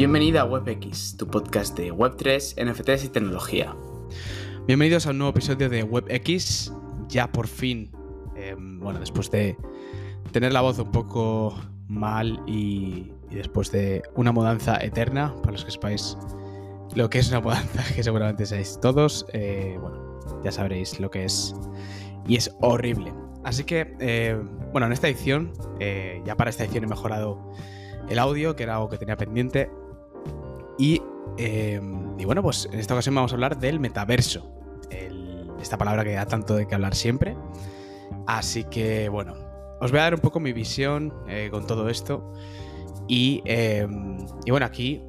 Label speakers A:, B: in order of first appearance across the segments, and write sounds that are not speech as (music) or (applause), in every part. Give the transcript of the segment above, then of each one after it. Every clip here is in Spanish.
A: Bienvenido a WebX, tu podcast de Web3, NFTs y tecnología.
B: Bienvenidos a un nuevo episodio de WebX. Ya por fin, em, bueno, después de tener la voz un poco mal y, después de una mudanza eterna, para los que sepáis lo que es una mudanza, (laughs) que seguramente seáis todos, eh, bueno, ya sabréis lo que es. Y es horrible. Así que, eh, bueno, en esta edición, eh, ya para esta edición he mejorado el audio, que era algo que tenía pendiente. Em, y, bueno, pues en esta ocasión vamos a hablar del metaverso. esta palabra que da tanto de que hablar siempre. Así que bueno, os voy a dar un poco mi visión eh, con todo esto. Y, em, y, bueno, aquí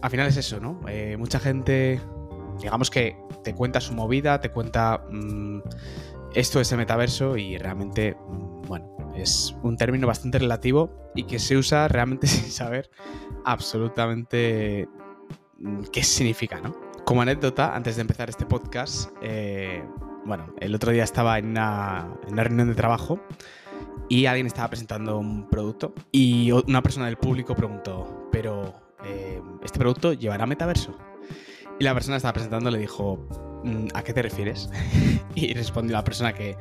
B: al final es eso, ¿no? Eh, mucha gente, digamos que te cuenta su movida, te cuenta mm, esto es el metaverso y realmente, mm, bueno, es un término bastante relativo y que se usa realmente (laughs) sin saber absolutamente qué significa, ¿no? Como anécdota, antes de empezar este podcast, eh, bueno, el otro día estaba en una, reunión de trabajo y alguien estaba presentando un producto y una persona del público preguntó, pero eh, ¿este producto llevará metaverso? Y la persona que estaba presentando le dijo, mm, ¿a qué te refieres? (laughs) y respondió la persona que,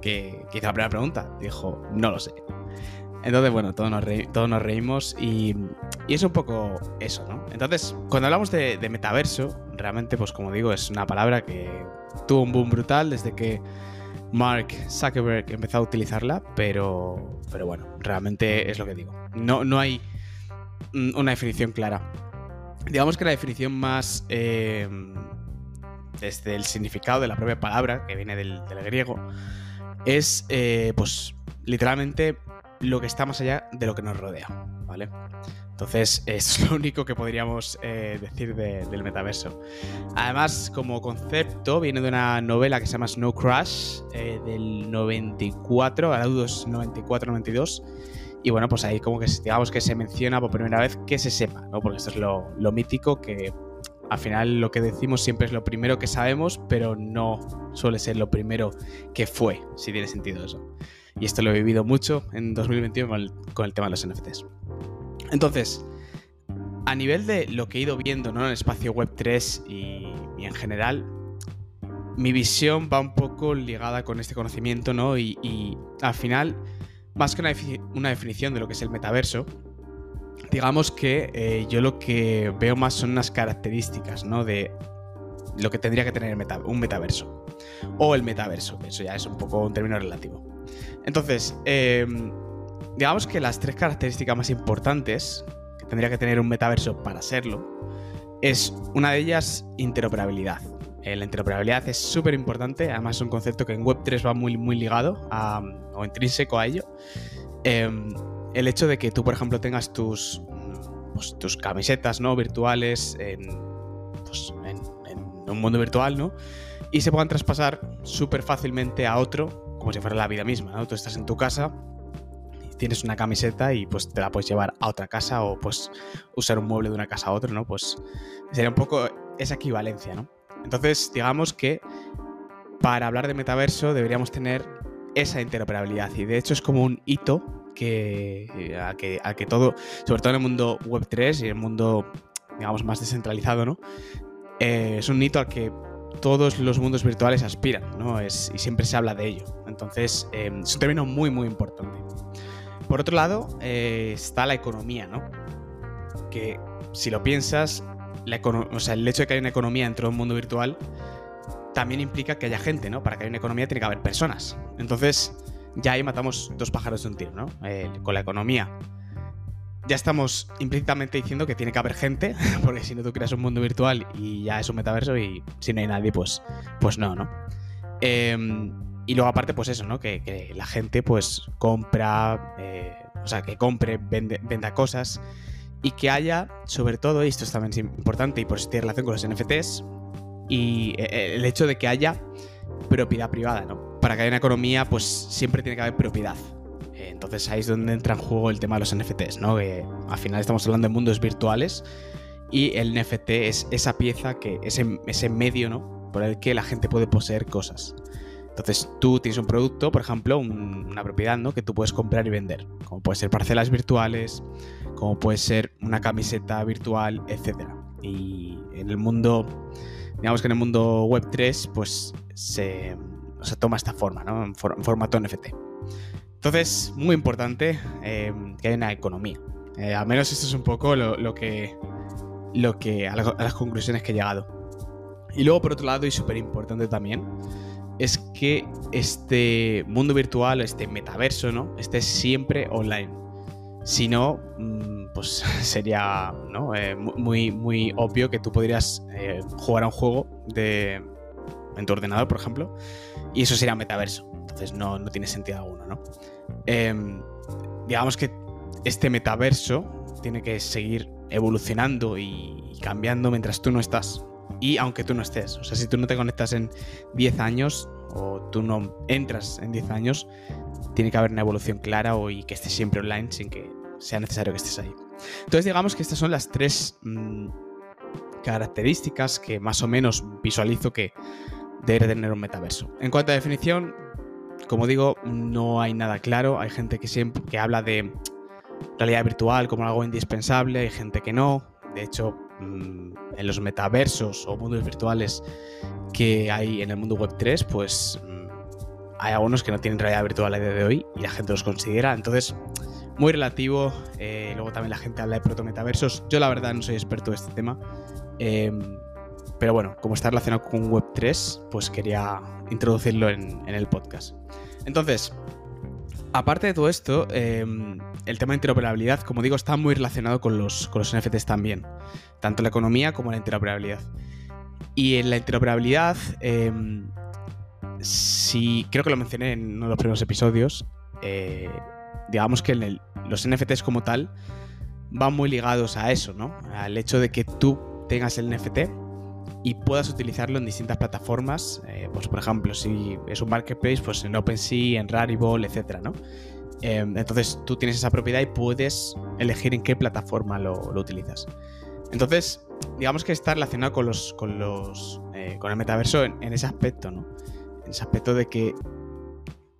B: que, que hizo la primera pregunta, dijo, no lo sé. Entonces, bueno, todos nos reímos y, es un poco eso, ¿no? Entonces, cuando hablamos de, metaverso, realmente, pues como digo, es una palabra que tuvo un boom brutal desde que Mark Zuckerberg empezó a utilizarla, pero, pero bueno, realmente es lo que digo. No, no hay una definición clara. Digamos que la definición más... Eh, desde el significado de la propia palabra, que viene del, griego, es, eh, pues, literalmente lo que está más allá de lo que nos rodea, ¿vale? Entonces, es (laughs) lo único que podríamos eh, decir del metaverso. Además, como concepto, viene de una novela que se llama Snow Crash eh, del 94, a 94-92. Y bueno, pues ahí como que digamos que se menciona por primera vez que se sepa, ¿no? Porque esto es lo mítico que al final lo que decimos siempre es lo primero que sabemos, pero no suele ser lo primero que fue, si tiene sentido eso. Y esto lo he vivido mucho en 2021 con el, tema de los NFTs. Entonces, a nivel de lo que he ido viendo ¿no? en el espacio web 3 y, en general, mi visión va un poco ligada con este conocimiento, ¿no? Y, al final, más que una, definición de lo que es el metaverso, digamos que eh, yo lo que veo más son unas características, ¿no? De lo que tendría que tener un metaverso. O el metaverso, eso ya es un poco un término relativo. Entonces, em, digamos que las tres características más importantes que tendría que tener un metaverso para serlo es una de ellas interoperabilidad. Eh, la interoperabilidad es súper importante, además es un concepto que en Web3 va muy, muy ligado o intrínseco a ello. Em, el hecho de que tú, por ejemplo, tengas tus, pues, tus camisetas ¿no? virtuales pues, en, en, un mundo virtual, ¿no? Y se puedan traspasar súper fácilmente a otro como si fuera la vida misma, ¿no? Tú estás en tu casa, tienes una camiseta y pues te la puedes llevar a otra casa o pues usar un mueble de una casa a otra, ¿no? Pues sería un poco esa equivalencia, ¿no? Entonces, digamos que para hablar de metaverso deberíamos tener esa interoperabilidad y de hecho es como un hito que a que, a que todo, sobre todo en el mundo web 3 y en el mundo digamos más descentralizado, ¿no? Eh, es un hito al que todos los mundos virtuales aspiran, ¿no? Es, y siempre se habla de ello. Entonces, em, es un término muy, muy importante. Por otro lado, eh, está la economía, ¿no? Que si lo piensas, o sea, el hecho de que haya una economía dentro de un mundo virtual también implica que haya gente, ¿no? Para que haya una economía tiene que haber personas. Entonces, ya ahí matamos dos pájaros de un tiro, ¿no? Eh, con la economía ya estamos implícitamente diciendo que tiene que haber gente, (laughs) porque si no tú creas un mundo virtual y ya es un metaverso y si no hay nadie, pues, pues no, ¿no? Em, y luego aparte, pues eso, ¿no? Que, la gente pues compra, eh, o sea, que compre, venda cosas y que haya, sobre todo, y esto es también importante y por eso tiene relación con los NFTs, y eh, eh, el hecho de que haya propiedad privada, ¿no? Para que haya una economía, pues siempre tiene que haber propiedad. Entonces ahí es donde entra en juego el tema de los NFTs, ¿no? Que al final estamos hablando de mundos virtuales y el NFT es esa pieza que, ese, ese medio, ¿no? Por el que la gente puede poseer cosas. Entonces tú tienes un producto, por ejemplo, una propiedad, ¿no? Que tú puedes comprar y vender. Como puede ser parcelas virtuales, como puede ser una camiseta virtual, etc. Y en el mundo, digamos que en el mundo web 3, pues se, toma esta forma, ¿no? En, formato NFT. Entonces, muy importante eh, que haya una economía. Eh, al menos esto es un poco lo, que, lo que a, las conclusiones que he llegado. Y luego, por otro lado, y súper importante también, es que este mundo virtual, este metaverso, ¿no? Esté siempre online. Si no, mm, pues (laughs) sería eh, muy, muy obvio que tú podrías eh, jugar a un juego de, en tu ordenador, por ejemplo, y eso sería metaverso. Entonces no, no tiene sentido alguno, ¿no? Em, digamos que este metaverso tiene que seguir evolucionando y cambiando mientras tú no estás. Y aunque tú no estés. O sea, si tú no te conectas en 10 años o tú no entras en 10 años, tiene que haber una evolución clara y que estés siempre online sin que sea necesario que estés ahí. Entonces digamos que estas son las tres mm, características que más o menos visualizo que debe tener un metaverso. En cuanto a definición, como digo, no hay nada claro. Hay gente que siempre que habla de realidad virtual como algo indispensable, hay gente que no. De hecho, en los metaversos o mundos virtuales que hay en el mundo web 3, pues mm, hay algunos que no tienen realidad virtual a día de hoy y la gente los considera. Entonces, muy relativo. Eh, luego también la gente habla de proto-metaversos. Yo la verdad no soy experto de este tema. Em, pero bueno, como está relacionado con web 3, pues quería introducirlo en el podcast. Entonces, Aparte de todo esto, em, el tema de interoperabilidad, como digo, está muy relacionado con los, con los NFTs también, tanto la economía como la interoperabilidad. Y en la interoperabilidad, eh, creo que lo mencioné en uno de los primeros episodios, eh, digamos que los NFTs como tal van muy ligados a eso, ¿no? Al hecho de que tú tengas el NFT y puedas utilizarlo en distintas plataformas. Eh, pues por ejemplo, si es un marketplace, pues en OpenSea, en Rarible, etc. ¿no? Em, entonces tú tienes esa propiedad y puedes elegir en qué plataforma lo, utilizas. Entonces, digamos que está relacionado con los. con los. Eh, con el metaverso en, ese aspecto, ¿no? En ese aspecto de que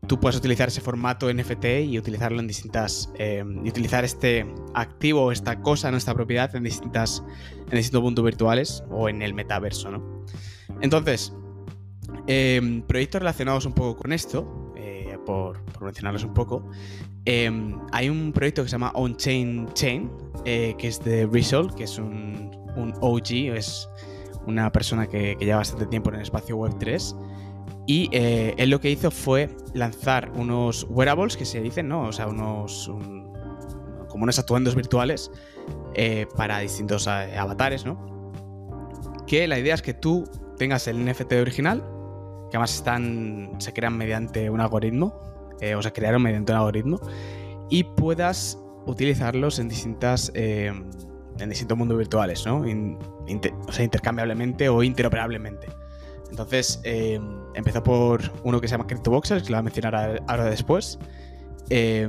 B: tú puedes utilizar ese formato NFT y utilizarlo en distintas. Eh, y utilizar este activo, esta cosa, nuestra propiedad en distintas. en distintos mundos virtuales o en el metaverso, ¿no? Entonces, em, proyectos relacionados un poco con esto, eh, por, mencionarlos un poco. Em, hay un proyecto que se llama On-Chain Chain, eh, que es de Resol, que es un, OG, es una persona que, lleva bastante tiempo en el espacio web 3 y eh, él lo que hizo fue lanzar unos wearables que se dicen, ¿no? O sea, unos. como unos atuendos virtuales eh, para distintos avatares, ¿no? Que la idea es que tú tengas el NFT original, que además están. se crean mediante un algoritmo, o se crearon mediante un algoritmo, y puedas utilizarlos en distintas. en distintos mundos virtuales, ¿no? o sea, intercambiablemente o interoperablemente. Entonces, eh, empezó por uno que se llama CryptoBoxers, que lo voy a mencionar ahora después. Eh,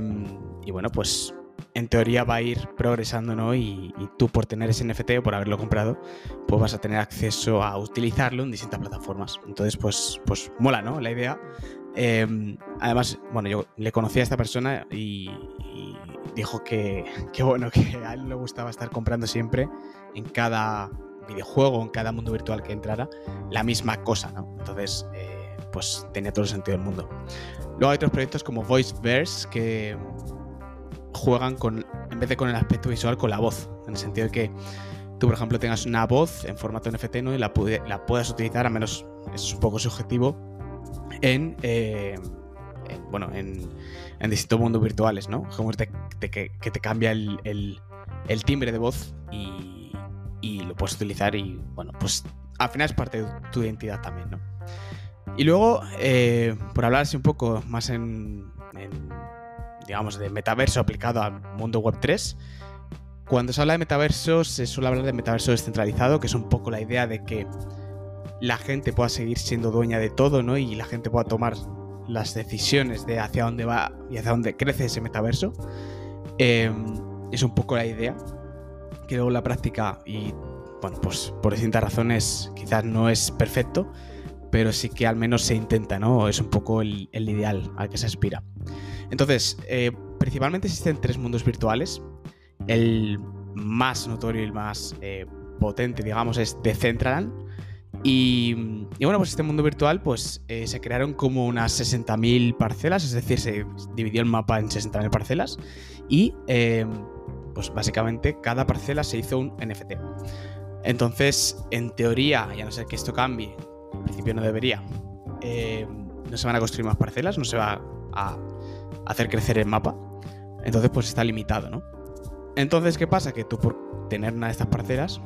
B: y bueno, pues en teoría va a ir progresando, ¿no? Y, tú por tener ese NFT o por haberlo comprado, pues vas a tener acceso a utilizarlo en distintas plataformas. Entonces, pues, pues mola, ¿no? La idea. Eh, además, bueno, yo le conocí a esta persona y, y dijo que, que, bueno, que a él le gustaba estar comprando siempre en cada videojuego, en cada mundo virtual que entrara, la misma cosa, ¿no? Entonces, eh, pues tenía todo el sentido del mundo. Luego hay otros proyectos como VoiceVerse que juegan con, en vez de con el aspecto visual, con la voz, en el sentido de que tú, por ejemplo, tengas una voz en formato NFT ¿no? y la, la puedas utilizar, a menos es un poco subjetivo, en, eh, bueno, en, en, distintos mundos virtuales, ¿no? Como de, que, te cambia el, el timbre de voz y y lo puedes utilizar y bueno, pues al final es parte de tu identidad también, ¿no? Y luego, eh, por hablar así un poco más en, digamos, de metaverso aplicado al mundo web 3, cuando se habla de metaverso se suele hablar de metaverso descentralizado, que es un poco la idea de que la gente pueda seguir siendo dueña de todo, ¿no? Y la gente pueda tomar las decisiones de hacia dónde va y hacia dónde crece ese metaverso. Eh, es un poco la idea que luego la práctica y bueno, pues por distintas razones quizás no es perfecto, pero sí que al menos se intenta, ¿no? Es un poco el, ideal al que se aspira. Entonces, eh, principalmente existen tres mundos virtuales el más notorio y el más eh, potente, digamos, es Decentraland. Y, y, bueno, pues este mundo virtual pues eh, se crearon como unas 60.000 parcelas, es decir, se dividió el mapa en 60.000 parcelas y eh, pues básicamente cada parcela se hizo un NFT. Entonces, en teoría, ya no sé que esto cambie, en principio no debería, eh, no se van a construir más parcelas, no se va a hacer crecer el mapa. Entonces, pues está limitado, ¿no? Entonces, ¿qué pasa? Que tú por tener una de estas parcelas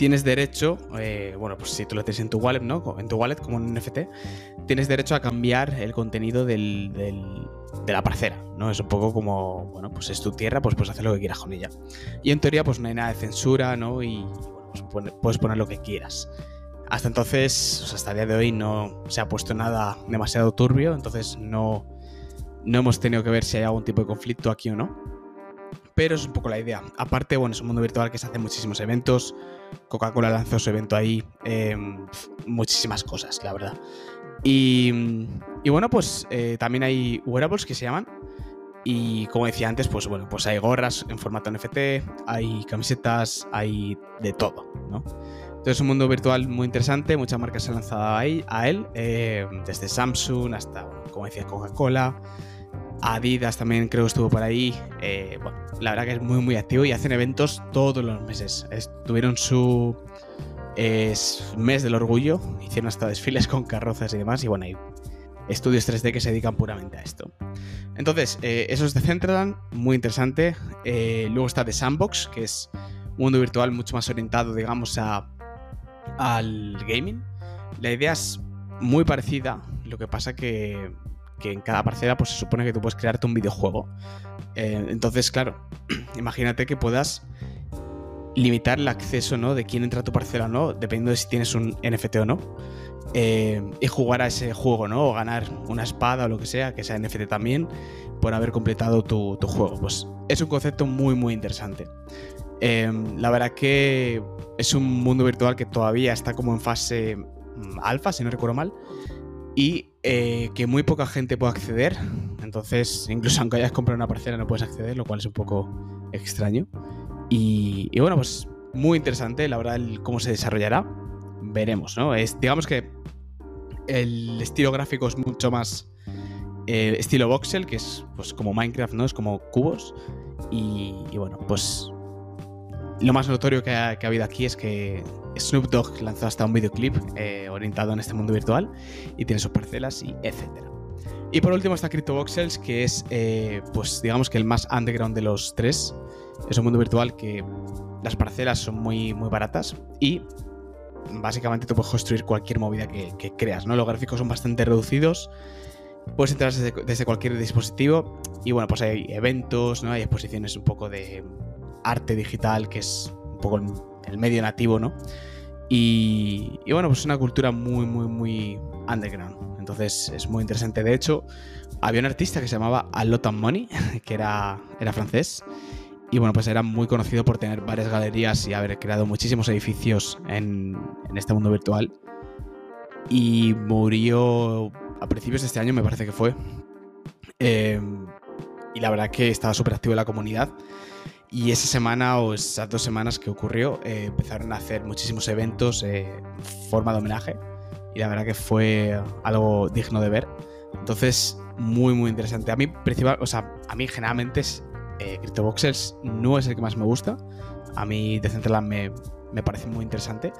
B: tienes derecho, eh, bueno, pues si tú lo tienes en tu wallet, ¿no? En tu wallet como un NFT, tienes derecho a cambiar el contenido del, de la parcela, ¿no? Es un poco como, bueno, pues es tu tierra, pues puedes hacer lo que quieras con ella. Y en teoría, pues no hay nada de censura, ¿no? Y pues puedes poner lo que quieras. Hasta entonces, hasta el día de hoy no se ha puesto nada demasiado turbio, entonces no, no hemos tenido que ver si hay algún tipo de conflicto aquí o no. Pero es un poco la idea. Aparte, bueno, es un mundo virtual que se hacen muchísimos eventos, Coca-Cola lanzó su evento ahí, em, muchísimas cosas, la verdad. Y, bueno, pues eh, también hay wearables que se llaman. Y como decía antes, pues bueno, pues hay gorras en formato NFT, hay camisetas, hay de todo, ¿no? Entonces es un mundo virtual muy interesante, muchas marcas se han lanzado ahí, a él, eh, desde Samsung hasta, como decía, Coca-Cola, Adidas también creo que estuvo por ahí. Eh, la verdad que es muy muy activo y hacen eventos todos los meses. Tuvieron su mes del orgullo, hicieron hasta desfiles con carrozas y demás y bueno, hay estudios 3D que se dedican puramente a esto. Entonces, eh, eso es de Centraland, muy interesante. Eh, luego está The Sandbox, que es un mundo virtual mucho más orientado, digamos, a, al gaming. La idea es muy parecida, lo que pasa que que en cada parcela pues se supone que tú puedes crearte un videojuego. Eh, entonces, claro, (clears throat) imagínate que puedas limitar el acceso ¿no? de quién entra a tu parcela o no, dependiendo de si tienes un NFT o no. Eh, y jugar a ese juego, ¿no? O ganar una espada o lo que sea, que sea NFT también, por haber completado tu, juego. Pues es un concepto muy, muy interesante. Eh, la verdad que es un mundo virtual que todavía está como en fase mm, alfa, si no recuerdo mal y eh, que muy poca gente puede acceder. Entonces, incluso (laughs) aunque hayas comprado una parcela, no puedes acceder, lo cual es un poco extraño. Y, bueno, pues muy interesante, la verdad, cómo se desarrollará. Veremos, ¿no? Es, digamos que el estilo gráfico es mucho más eh, estilo voxel, que es pues como Minecraft, ¿no? Es como cubos. Y, bueno, pues lo más notorio que ha, habido aquí es que Snoop Dogg lanzó hasta un videoclip eh, orientado en este mundo virtual y tiene sus parcelas y etcétera. Y por último está CryptoVoxels, que es, eh, pues digamos que el más underground de los tres. Es un mundo virtual que las parcelas son muy, muy baratas y básicamente tú puedes construir cualquier movida que, creas, ¿no? Los gráficos son bastante reducidos, puedes entrar desde, desde, cualquier dispositivo y bueno, pues hay eventos, ¿no? Hay exposiciones un poco de arte digital, que es un poco el medio nativo, ¿no? Y, bueno, pues es una cultura muy, muy, muy underground. Entonces es muy interesante. De hecho, había un artista que se llamaba Alotan Money, (laughs) que era, era francés. Y bueno, pues era muy conocido por tener varias galerías y haber creado muchísimos edificios en, este mundo virtual. Y murió a principios de este año, me parece que fue. Em, y la verdad que estaba súper activo en la comunidad. Y esa semana o esas dos semanas que ocurrió, eh, empezaron a hacer muchísimos eventos eh, en forma de homenaje. Y la verdad que fue algo digno de ver. Entonces, muy, muy interesante. A mí, principal, o sea, a mí generalmente es, eh, no es el que más me gusta. A mí Decentraland me, me parece muy interesante.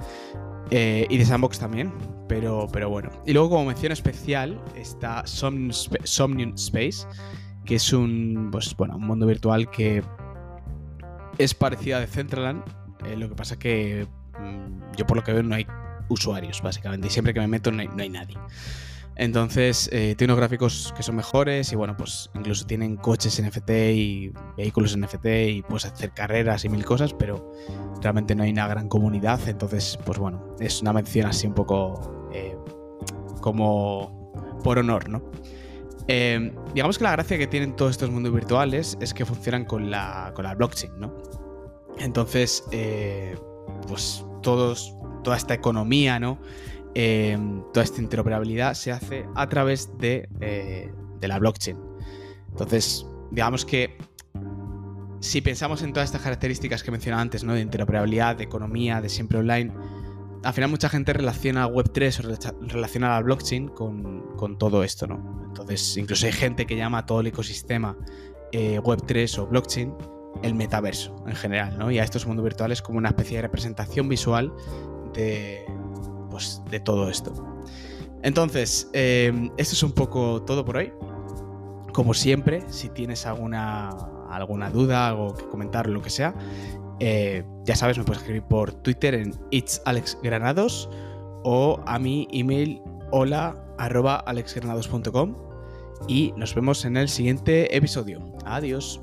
B: y de Sandbox también, pero, pero bueno. Y luego como mención especial está Somnium Space, que es un, pues, bueno, un mundo virtual que es parecida a Decentraland, eh, lo que pasa que mm, yo por lo que veo no hay usuarios, básicamente, y siempre que me meto no hay, nadie. Entonces, eh, tiene unos gráficos que son mejores y bueno, pues incluso tienen coches NFT y vehículos NFT y puedes hacer carreras y mil cosas, pero realmente no hay una gran comunidad. Entonces, pues bueno, es una mención así un poco eh, como por honor, ¿no? Eh, digamos que la gracia que tienen todos estos mundos virtuales es que funcionan con la, con la blockchain, ¿no? Entonces, eh, pues todos, toda esta economía, ¿no? Eh, toda esta interoperabilidad se hace a través de, de la blockchain. Entonces, digamos que si pensamos en todas estas características que mencionaba antes, ¿no? De interoperabilidad, de economía, de siempre online, al final mucha gente relaciona Web3 o relaciona la blockchain con, todo esto, ¿no? Entonces, incluso hay gente que llama a todo el ecosistema eh, Web3 o blockchain el metaverso en general, ¿no? Y a estos mundos virtuales como una especie de representación visual de, pues, de todo esto. Entonces, eh, esto es un poco todo por hoy. Como siempre, si tienes alguna, alguna duda, algo que comentar, lo que sea, eh, ya sabes, me puedes escribir por Twitter en itsalexgranados o a mi email hola alexgranados.com y nos vemos en el siguiente episodio. Adiós.